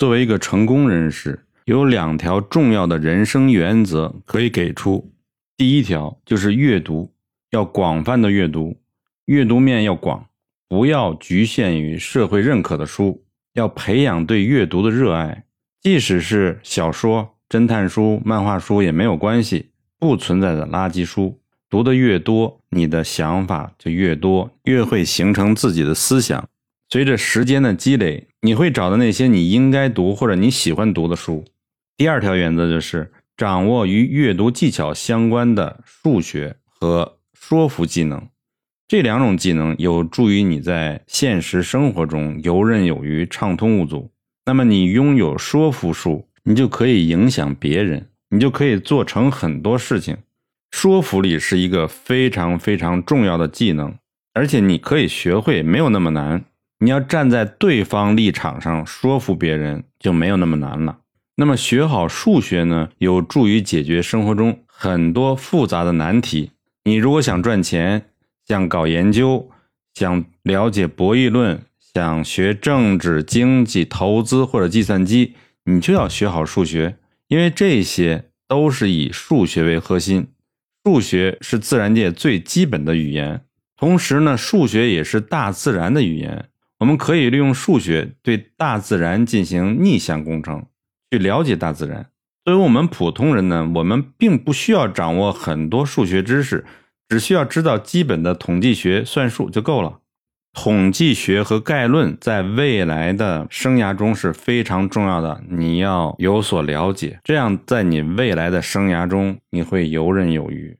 作为一个成功人士，有两条重要的人生原则可以给出。第一条就是阅读，要广泛的阅读，阅读面要广，不要局限于社会认可的书，要培养对阅读的热爱。即使是小说、侦探书、漫画书也没有关系，不存在的垃圾书。读的越多，你的想法就越多，越会形成自己的思想。随着时间的积累，你会找到那些你应该读或者你喜欢读的书。第二条原则就是掌握与阅读技巧相关的数学和说服技能，这两种技能有助于你在现实生活中游刃有余、畅通无阻。那么，你拥有说服术，你就可以影响别人，你就可以做成很多事情。说服力是一个非常非常重要的技能，而且你可以学会，没有那么难。你要站在对方立场上说服别人，就没有那么难了。那么学好数学呢，有助于解决生活中很多复杂的难题。你如果想赚钱，想搞研究，想了解博弈论，想学政治、经济、投资或者计算机，你就要学好数学，因为这些都是以数学为核心。数学是自然界最基本的语言，同时呢，数学也是大自然的语言。我们可以利用数学对大自然进行逆向工程，去了解大自然。作为我们普通人呢，我们并不需要掌握很多数学知识，只需要知道基本的统计学、算术就够了。统计学和概论在未来的生涯中是非常重要的，你要有所了解，这样在你未来的生涯中你会游刃有余。